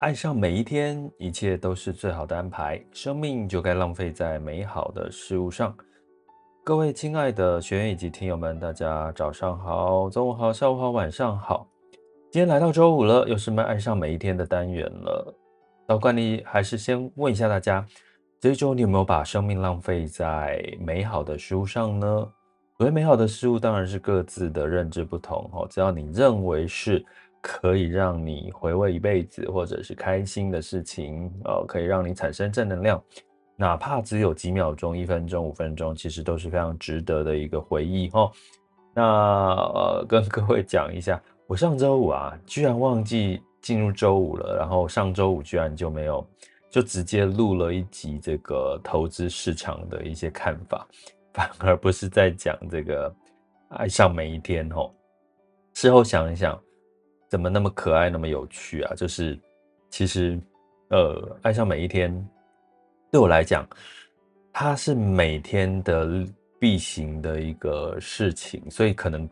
爱上每一天，一切都是最好的安排。生命就该浪费在美好的事物上。各位亲爱的学员以及听友们，大家早上好，中午好，下午好，晚上好。今天来到周五了，又是们爱上每一天的单元了。照惯例，还是先问一下大家，这一周你有没有把生命浪费在美好的事物上呢？所谓美好的事物，当然是各自的认知不同哦。只要你认为是。可以让你回味一辈子，或者是开心的事情，呃，可以让你产生正能量，哪怕只有几秒钟、一分钟、五分钟，其实都是非常值得的一个回忆哈。那呃，跟各位讲一下，我上周五啊，居然忘记进入周五了，然后上周五居然就没有，就直接录了一集这个投资市场的一些看法，反而不是在讲这个爱上每一天哦。事后想一想。怎么那么可爱，那么有趣啊？就是，其实，呃，爱上每一天，对我来讲，它是每天的必行的一个事情，所以可能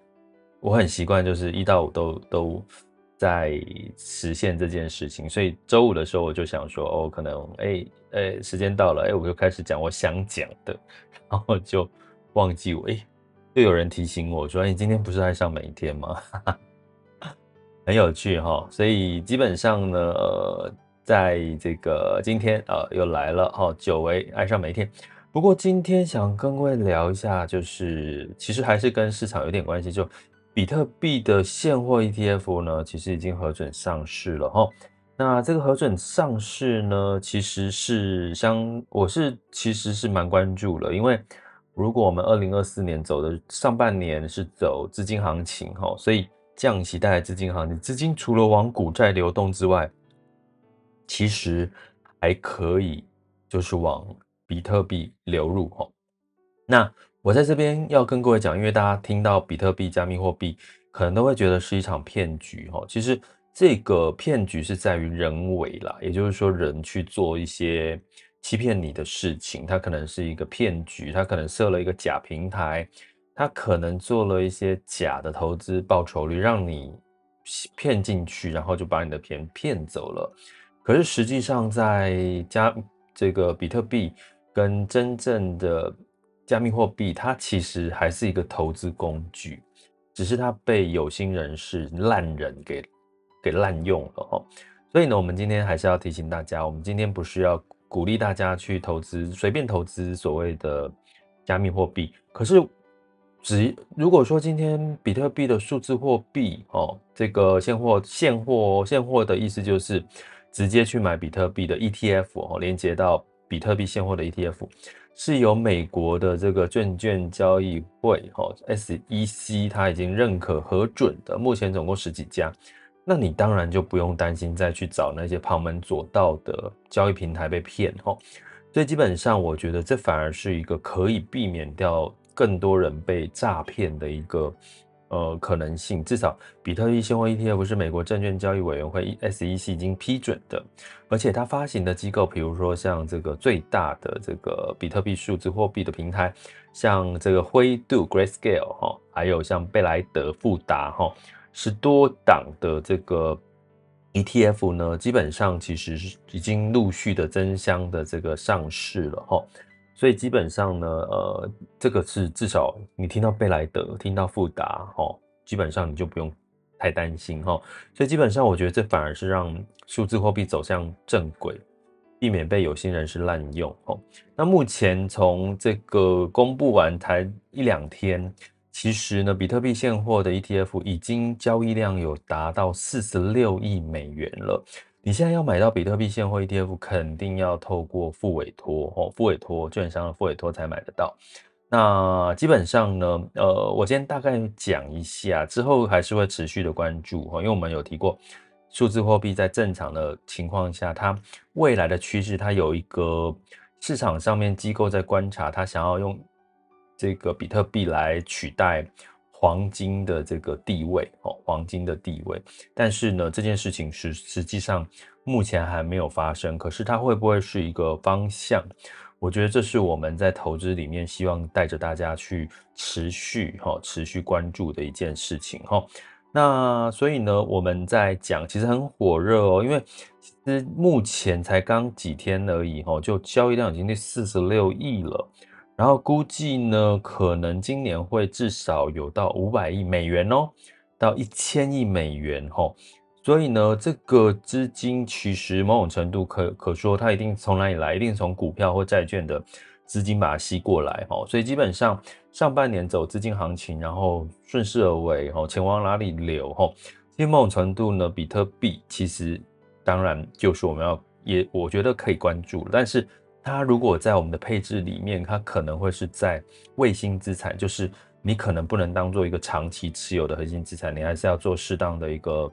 我很习惯，就是一到五都都在实现这件事情。所以周五的时候，我就想说，哦，可能，哎，哎，时间到了，哎，我就开始讲我想讲的，然后就忘记我，哎，又有人提醒我说，你今天不是爱上每一天吗？很有趣哈，所以基本上呢，呃，在这个今天啊，又来了哈，久违爱上每一天。不过今天想跟各位聊一下，就是其实还是跟市场有点关系，就比特币的现货 ETF 呢，其实已经核准上市了哈。那这个核准上市呢，其实是相，我是其实是蛮关注了，因为如果我们二零二四年走的上半年是走资金行情哈，所以。降息带来资金行情，资金除了往股债流动之外，其实还可以就是往比特币流入哈。那我在这边要跟各位讲，因为大家听到比特币、加密货币，可能都会觉得是一场骗局哈。其实这个骗局是在于人为啦，也就是说人去做一些欺骗你的事情，它可能是一个骗局，它可能设了一个假平台。他可能做了一些假的投资报酬率，让你骗进去，然后就把你的钱骗走了。可是实际上，在加这个比特币跟真正的加密货币，它其实还是一个投资工具，只是它被有心人士烂人给给滥用了哈。所以呢，我们今天还是要提醒大家，我们今天不是要鼓励大家去投资，随便投资所谓的加密货币，可是。只如果说今天比特币的数字货币哦，这个现货现货现货的意思就是直接去买比特币的 ETF 哦，连接到比特币现货的 ETF 是由美国的这个证券交易会哦 SEC 它已经认可核准的，目前总共十几家，那你当然就不用担心再去找那些旁门左道的交易平台被骗哦，所以基本上我觉得这反而是一个可以避免掉。更多人被诈骗的一个呃可能性，至少比特币现货 ETF 是美国证券交易委员会 SEC 已经批准的，而且它发行的机构，比如说像这个最大的这个比特币数字货币的平台，像这个灰度 Grayscale 哈，还有像贝莱德富达哈，是多档的这个 ETF 呢，基本上其实是已经陆续的争相的这个上市了哈。所以基本上呢，呃，这个是至少你听到贝莱德，听到富达，哈，基本上你就不用太担心哈。所以基本上我觉得这反而是让数字货币走向正轨，避免被有心人士滥用。哈，那目前从这个公布完才一两天，其实呢，比特币现货的 ETF 已经交易量有达到四十六亿美元了。你现在要买到比特币现货 ETF，肯定要透过复委托哦，复委托券商的复委托才买得到。那基本上呢，呃，我先大概讲一下，之后还是会持续的关注哈，因为我们有提过，数字货币在正常的情况下，它未来的趋势，它有一个市场上面机构在观察，它想要用这个比特币来取代黄金的这个地位哦，黄金的地位。但是呢，这件事情是实际上目前还没有发生。可是它会不会是一个方向？我觉得这是我们在投资里面希望带着大家去持续哈、持续关注的一件事情哈。那所以呢，我们在讲其实很火热哦，因为其实目前才刚几天而已哈，就交易量已经四十六亿了，然后估计呢，可能今年会至少有到五百亿美元哦，到一千亿美元哈。所以呢，这个资金其实某种程度可可说，它一定从哪里来？一定从股票或债券的资金把它吸过来哈。所以基本上上半年走资金行情，然后顺势而为哈，钱往哪里流哈？其实某种程度呢，比特币其实当然就是我们要也我觉得可以关注，但是它如果在我们的配置里面，它可能会是在卫星资产，就是你可能不能当做一个长期持有的核心资产，你还是要做适当的一个。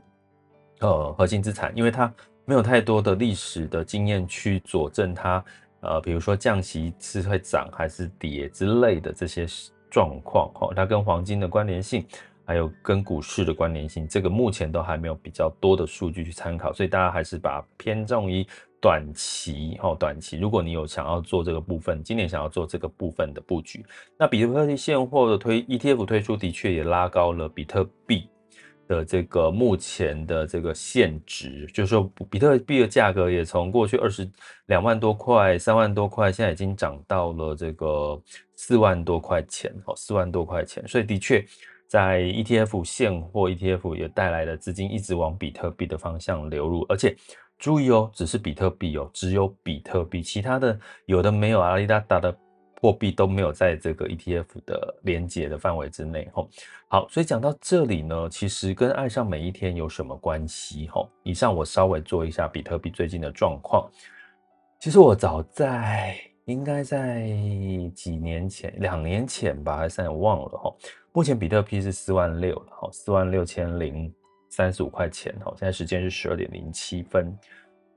呃，核心资产，因为它没有太多的历史的经验去佐证它，呃，比如说降息是会涨还是跌之类的这些状况，哈，它跟黄金的关联性，还有跟股市的关联性，这个目前都还没有比较多的数据去参考，所以大家还是把偏重于短期，哈，短期，如果你有想要做这个部分，今年想要做这个部分的布局，那比特币现货的推 ETF 推出的确也拉高了比特币。的这个目前的这个现值，就是说比特币的价格也从过去二十两万多块、三万多块，现在已经涨到了这个四万多块钱，哦，四万多块钱。所以的确，在 ETF 现货 ETF 也带来的资金一直往比特币的方向流入，而且注意哦，只是比特币哦，只有比特币，其他的有的没有阿里达达的。货币都没有在这个 ETF 的连接的范围之内，吼。好，所以讲到这里呢，其实跟爱上每一天有什么关系？吼，以上我稍微做一下比特币最近的状况。其实我早在应该在几年前，两年前吧，还是，我忘了，吼。目前比特币是四万六了，吼，四万六千零三十五块钱，好。现在时间是十二点零七分。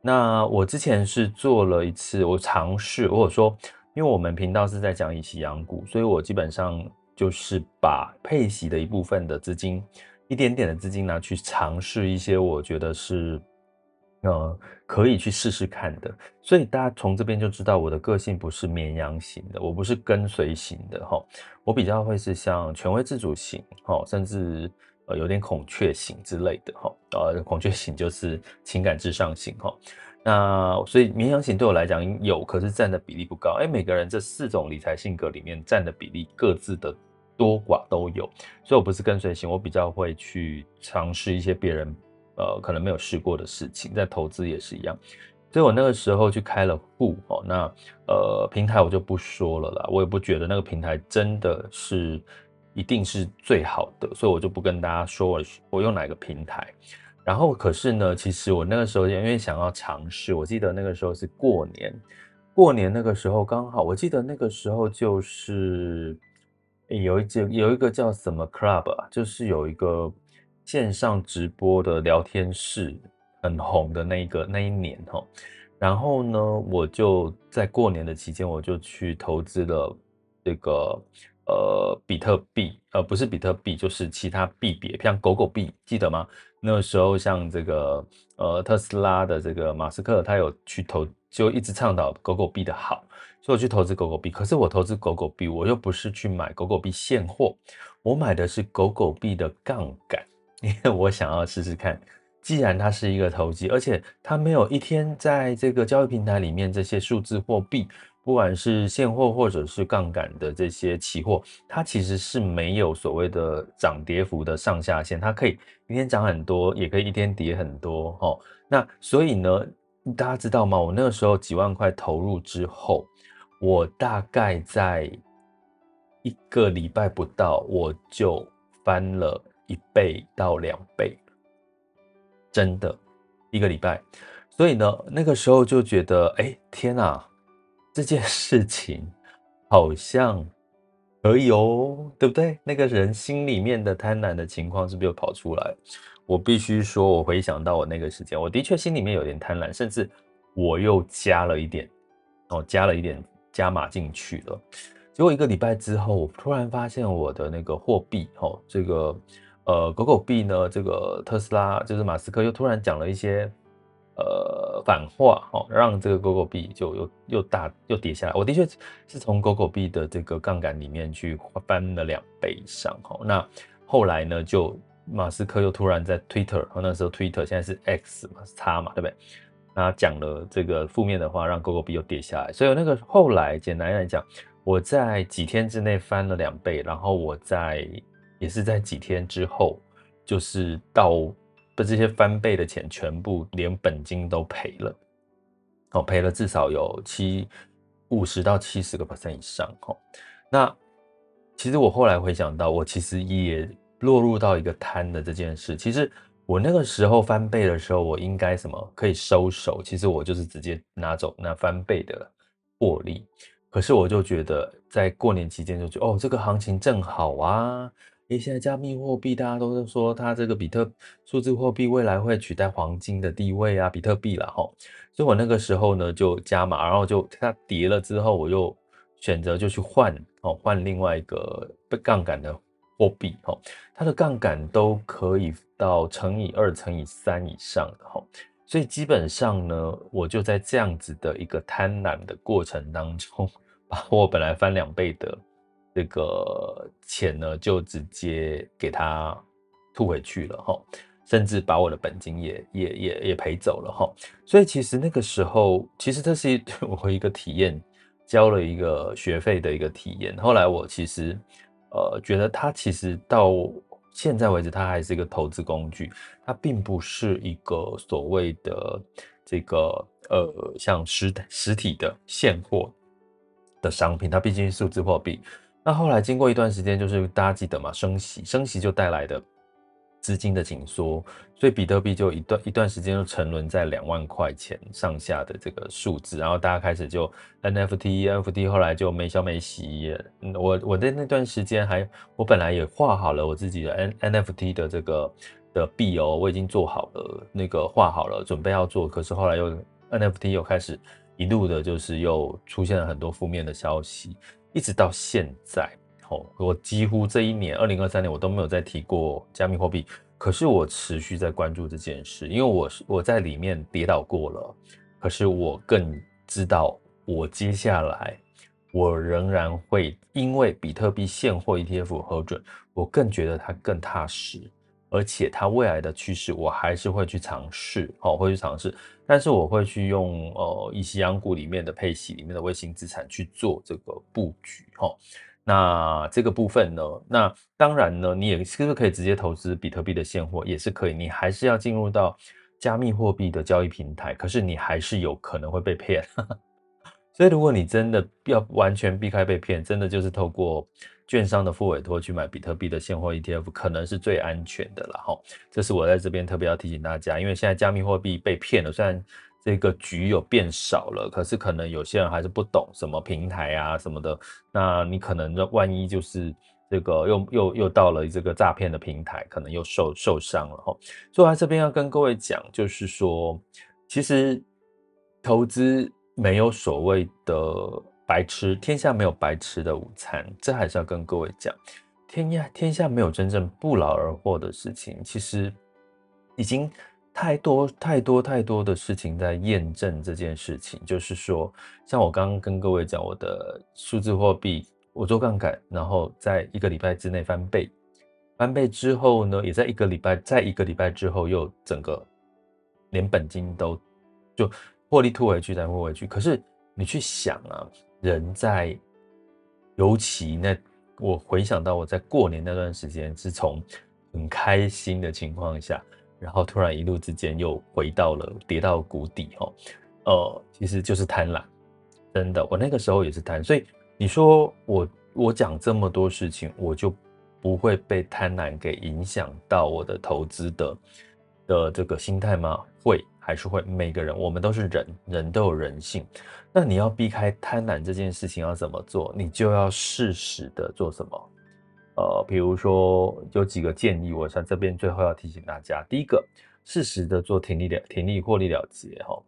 那我之前是做了一次，我尝试，或者说。因为我们频道是在讲以息养股，所以我基本上就是把配息的一部分的资金，一点点的资金拿去尝试一些我觉得是，呃，可以去试试看的。所以大家从这边就知道我的个性不是绵羊型的，我不是跟随型的哈，我比较会是像权威自主型哈，甚至呃有点孔雀型之类的哈，呃，孔雀型就是情感至上型哈。那所以绵羊型对我来讲有，可是占的比例不高。哎，每个人这四种理财性格里面占的比例各自的多寡都有，所以我不是跟随型，我比较会去尝试一些别人呃可能没有试过的事情，在投资也是一样。所以我那个时候去开了户哦，那呃平台我就不说了啦，我也不觉得那个平台真的是一定是最好的，所以我就不跟大家说我我用哪个平台。然后，可是呢，其实我那个时候因为想要尝试，我记得那个时候是过年，过年那个时候刚好，我记得那个时候就是有一节有一个叫什么 club 啊，就是有一个线上直播的聊天室很红的那一个那一年哈。然后呢，我就在过年的期间，我就去投资了这个。呃，比特币，呃，不是比特币，就是其他币别，像狗狗币，记得吗？那时候，像这个，呃，特斯拉的这个马斯克，他有去投，就一直倡导狗狗币的好，所以我去投资狗狗币。可是我投资狗狗币，我又不是去买狗狗币现货，我买的是狗狗币的杠杆，因为我想要试试看，既然它是一个投机，而且它没有一天在这个交易平台里面这些数字货币。不管是现货或者是杠杆的这些期货，它其实是没有所谓的涨跌幅的上下限，它可以一天涨很多，也可以一天跌很多，哦。那所以呢，大家知道吗？我那个时候几万块投入之后，我大概在一个礼拜不到，我就翻了一倍到两倍，真的，一个礼拜。所以呢，那个时候就觉得，哎，天哪！这件事情好像可以哦，对不对？那个人心里面的贪婪的情况是不是又跑出来？我必须说，我回想到我那个时间，我的确心里面有点贪婪，甚至我又加了一点，哦，加了一点加码进去了。结果一个礼拜之后，我突然发现我的那个货币，哦，这个呃狗狗币呢，这个特斯拉就是马斯克又突然讲了一些。呃，反话哦，让这个狗狗币就又又大又跌下来。我的确是从狗狗币的这个杠杆里面去翻了两倍以上哈。那后来呢，就马斯克又突然在 Twitter，那时候 Twitter 现在是 X 嘛，是叉嘛，对不对？那讲了这个负面的话，让狗狗币又跌下来。所以那个后来简单来讲，我在几天之内翻了两倍，然后我在也是在几天之后，就是到。把这些翻倍的钱全部连本金都赔了，哦，赔了至少有七五十到七十个 percent 以上，哦，那其实我后来回想到，我其实也落入到一个贪的这件事。其实我那个时候翻倍的时候，我应该什么可以收手？其实我就是直接拿走那翻倍的获利。可是我就觉得在过年期间就觉得，哦，这个行情正好啊。诶，现在加密货币大家都是说它这个比特数字货币未来会取代黄金的地位啊，比特币了哈。所以我那个时候呢就加码，然后就它跌了之后，我又选择就去换哦，换另外一个被杠杆的货币哈，它的杠杆都可以到乘以二、乘以三以上的哈。所以基本上呢，我就在这样子的一个贪婪的过程当中，把我本来翻两倍的。这个钱呢，就直接给他吐回去了哈，甚至把我的本金也也也也赔走了哈。所以其实那个时候，其实这是 我一个体验，交了一个学费的一个体验。后来我其实呃觉得它其实到现在为止，它还是一个投资工具，它并不是一个所谓的这个呃像实实体的现货的商品，它毕竟是数字货币。那后来经过一段时间，就是大家记得嘛，升息，升息就带来的资金的紧缩，所以比特币就一段一段时间就沉沦在两万块钱上下的这个数字，然后大家开始就 NFT，NFT 后来就没消没息。我我在那段时间还，我本来也画好了我自己的 N NFT 的这个的币哦，我已经做好了那个画好了，准备要做，可是后来又 NFT 又开始一路的，就是又出现了很多负面的消息。一直到现在，哦，我几乎这一年，二零二三年，我都没有再提过加密货币。可是我持续在关注这件事，因为我是我在里面跌倒过了。可是我更知道，我接下来我仍然会因为比特币现货 ETF 核准，我更觉得它更踏实。而且它未来的趋势，我还是会去尝试，哦，会去尝试，但是我会去用呃，以息养股里面的配息里面的卫星资产去做这个布局，哈。那这个部分呢，那当然呢，你也是不是可以直接投资比特币的现货，也是可以，你还是要进入到加密货币的交易平台，可是你还是有可能会被骗。所以如果你真的要完全避开被骗，真的就是透过。券商的副委托去买比特币的现货 ETF 可能是最安全的了哈，这是我在这边特别要提醒大家，因为现在加密货币被骗了，虽然这个局有变少了，可是可能有些人还是不懂什么平台啊什么的，那你可能万一就是这个又又又到了这个诈骗的平台，可能又受受伤了哈。所以我在这边要跟各位讲，就是说，其实投资没有所谓的。白吃，天下没有白吃的午餐，这还是要跟各位讲，天下天下没有真正不劳而获的事情。其实已经太多太多太多的事情在验证这件事情。就是说，像我刚刚跟各位讲，我的数字货币我做杠杆，然后在一个礼拜之内翻倍，翻倍之后呢，也在一个礼拜，在一个礼拜之后又整个连本金都就获利吐回去，再吐回去。可是你去想啊。人在，尤其那我回想到我在过年那段时间，是从很开心的情况下，然后突然一路之间又回到了跌到谷底哈，呃，其实就是贪婪，真的，我那个时候也是贪，所以你说我我讲这么多事情，我就不会被贪婪给影响到我的投资的的这个心态吗？会。还是会，每个人，我们都是人，人都有人性。那你要避开贪婪这件事情要怎么做？你就要适时的做什么？呃，比如说有几个建议，我想这边最后要提醒大家，第一个，适时的做停利了停利获利了结哈，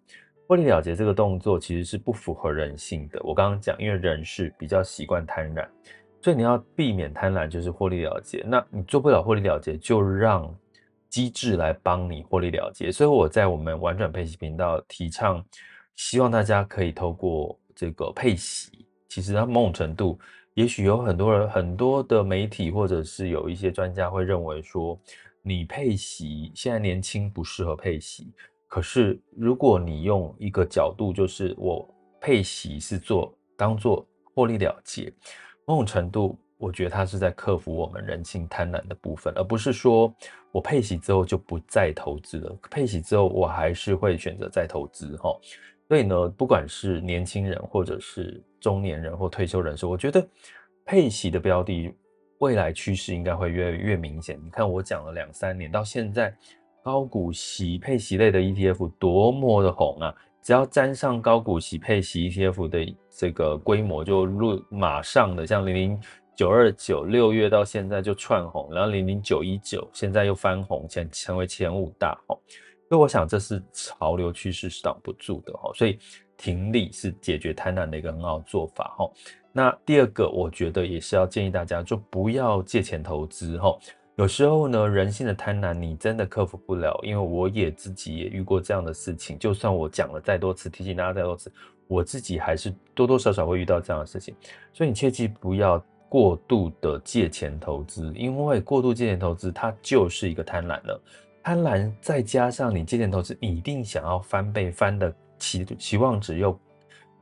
获利了结这个动作其实是不符合人性的。我刚刚讲，因为人是比较习惯贪婪，所以你要避免贪婪，就是获利了结。那你做不了获利了结，就让机制来帮你获利了结。所以我在我们玩转配息频道提倡，希望大家可以透过这个配息。其实它某种程度，也许有很多人、很多的媒体，或者是有一些专家会认为说，你配息现在年轻不适合配息。可是如果你用一个角度，就是我配息是做当做获利了结，某种程度，我觉得它是在克服我们人性贪婪的部分，而不是说我配息之后就不再投资了。配息之后，我还是会选择再投资哈。所以呢，不管是年轻人，或者是中年人，或退休人士，我觉得配息的标的未来趋势应该会越越明显。你看，我讲了两三年，到现在高股息配息类的 ETF 多么的红啊！只要沾上高股息配息 ETF 的这个规模，就入马上的像零零九二九六月到现在就窜红，然后零零九一九现在又翻红，前成为前五大红。所以我想这是潮流趋势是挡不住的哈，所以停利是解决贪婪的一个很好做法哈。那第二个，我觉得也是要建议大家，就不要借钱投资哈。有时候呢，人性的贪婪你真的克服不了，因为我也自己也遇过这样的事情。就算我讲了再多次，提醒大家再多次，我自己还是多多少少会遇到这样的事情。所以你切记不要过度的借钱投资，因为过度借钱投资它就是一个贪婪了。贪婪再加上你借钱投资，你一定想要翻倍，翻的期期望值又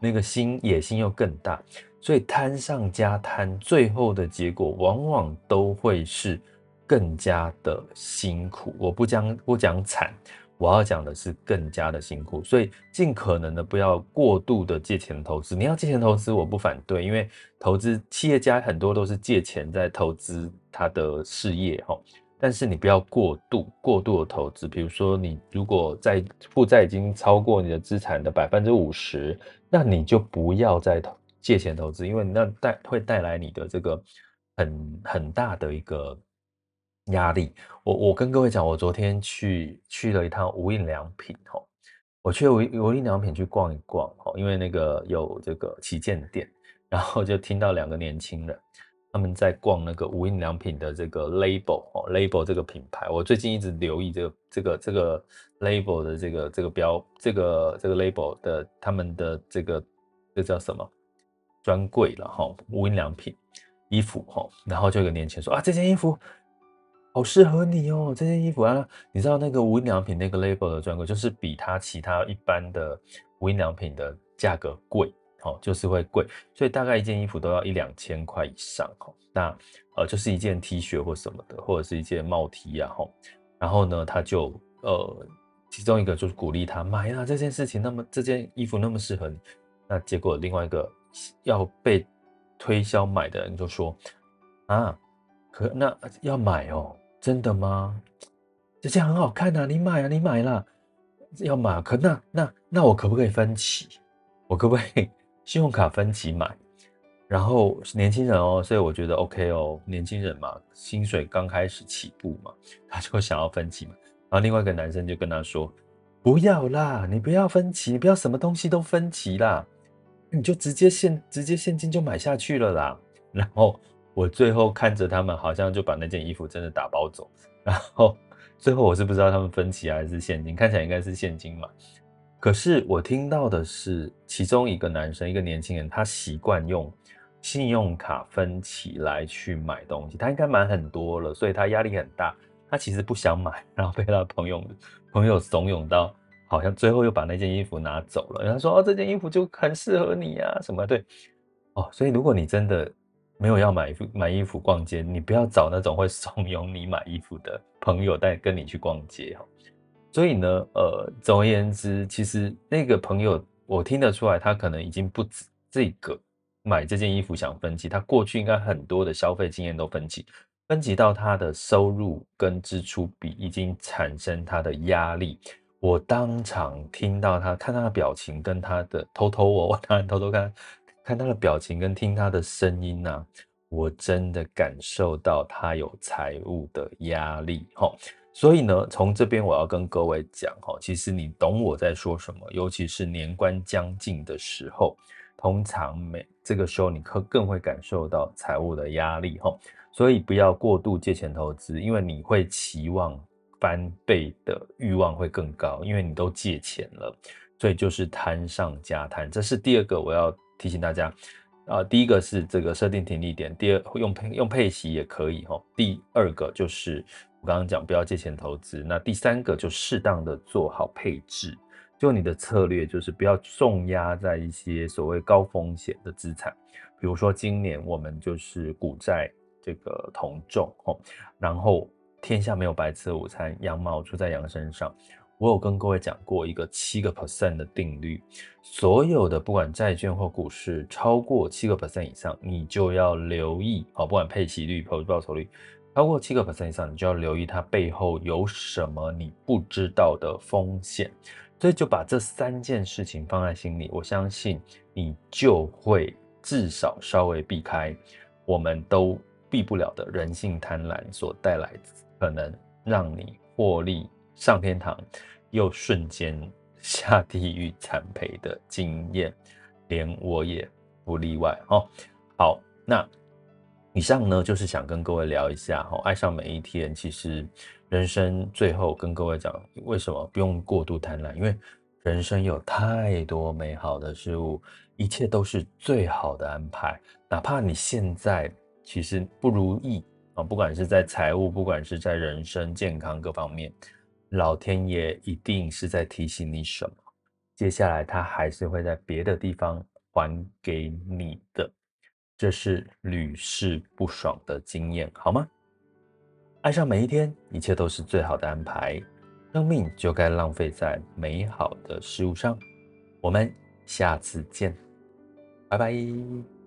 那个心野心又更大，所以贪上加贪，最后的结果往往都会是更加的辛苦。我不讲不讲惨，我要讲的是更加的辛苦。所以尽可能的不要过度的借钱投资。你要借钱投资，我不反对，因为投资企业家很多都是借钱在投资他的事业，哈。但是你不要过度过度的投资，比如说你如果在负债已经超过你的资产的百分之五十，那你就不要再借钱投资，因为那带会带来你的这个很很大的一个压力。我我跟各位讲，我昨天去去了一趟无印良品哈，我去无无印良品去逛一逛哈，因为那个有这个旗舰店，然后就听到两个年轻人。他们在逛那个无印良品的这个 label 哦，label 这个品牌，我最近一直留意这个这个这个 label 的这个这个标，这个这个 label 的他们的这个这叫什么专柜了哈，无印良品衣服哈，然后就有个年轻人说啊，这件衣服好适合你哦，这件衣服啊，你知道那个无印良品那个 label 的专柜，就是比它其他一般的无印良品的价格贵。好，就是会贵，所以大概一件衣服都要一两千块以上。那呃，就是一件 T 恤或什么的，或者是一件帽 T 啊。然后呢，他就呃，其中一个就是鼓励他买啊，这件事情那么这件衣服那么适合你。那结果另外一个要被推销买的人就说啊，可那要买哦，真的吗？这件很好看啊，你买啊，你买啦，要买。可那那那我可不可以分期？我可不可以？信用卡分期买，然后年轻人哦，所以我觉得 OK 哦，年轻人嘛，薪水刚开始起步嘛，他就想要分期嘛。然后另外一个男生就跟他说：“不要啦，你不要分期，你不要什么东西都分期啦，你就直接现直接现金就买下去了啦。”然后我最后看着他们，好像就把那件衣服真的打包走。然后最后我是不知道他们分期还是现金，看起来应该是现金嘛。可是我听到的是，其中一个男生，一个年轻人，他习惯用信用卡分期来去买东西，他应该买很多了，所以他压力很大。他其实不想买，然后被他朋友朋友怂恿到，好像最后又把那件衣服拿走了。然后他说：“哦，这件衣服就很适合你啊，什么对？哦，所以如果你真的没有要买衣服买衣服逛街，你不要找那种会怂恿你买衣服的朋友带跟你去逛街哈。”所以呢，呃，总而言之，其实那个朋友，我听得出来，他可能已经不止这个买这件衣服想分期，他过去应该很多的消费经验都分期，分期到他的收入跟支出比，已经产生他的压力。我当场听到他，看他的表情跟他的偷偷我，我当然偷偷看看他的表情跟听他的声音呐、我真的感受到他有财务的压力，哈。所以呢，从这边我要跟各位讲，哈，其实你懂我在说什么，尤其是年关将近的时候，通常每这个时候你可更会感受到财务的压力，哈。所以不要过度借钱投资，因为你会期望翻倍的欲望会更高，因为你都借钱了，所以就是贪上加贪。这是第二个我要提醒大家。啊，第一个是这个设定停利点，第二用配用配息也可以哈。第二个就是我刚刚讲不要借钱投资，那第三个就适当的做好配置，就你的策略就是不要重压在一些所谓高风险的资产，比如说今年我们就是股债这个同重哦，然后天下没有白吃的午餐，羊毛出在羊身上。我有跟各位讲过一个七个 percent 的定律，所有的不管债券或股市超过七个 percent 以上，你就要留意好，不管配息率、投资报酬率超过七个 percent 以上，你就要留意它背后有什么你不知道的风险。所以就把这三件事情放在心里，我相信你就会至少稍微避开我们都避不了的人性贪婪所带来可能让你获利上天堂，又瞬间下地狱惨赔的经验，连我也不例外哦。好，那以上呢，就是想跟各位聊一下哈，爱上每一天。其实人生最后跟各位讲，为什么不用过度贪婪？因为人生有太多美好的事物，一切都是最好的安排。哪怕你现在其实不如意啊，不管是在财务，不管是在人生健康各方面。老天爷一定是在提醒你什么，接下来他还是会在别的地方还给你的，这是屡试不爽的经验，好吗？爱上每一天，一切都是最好的安排，生命就该浪费在美好的事物上。我们下次见，拜拜。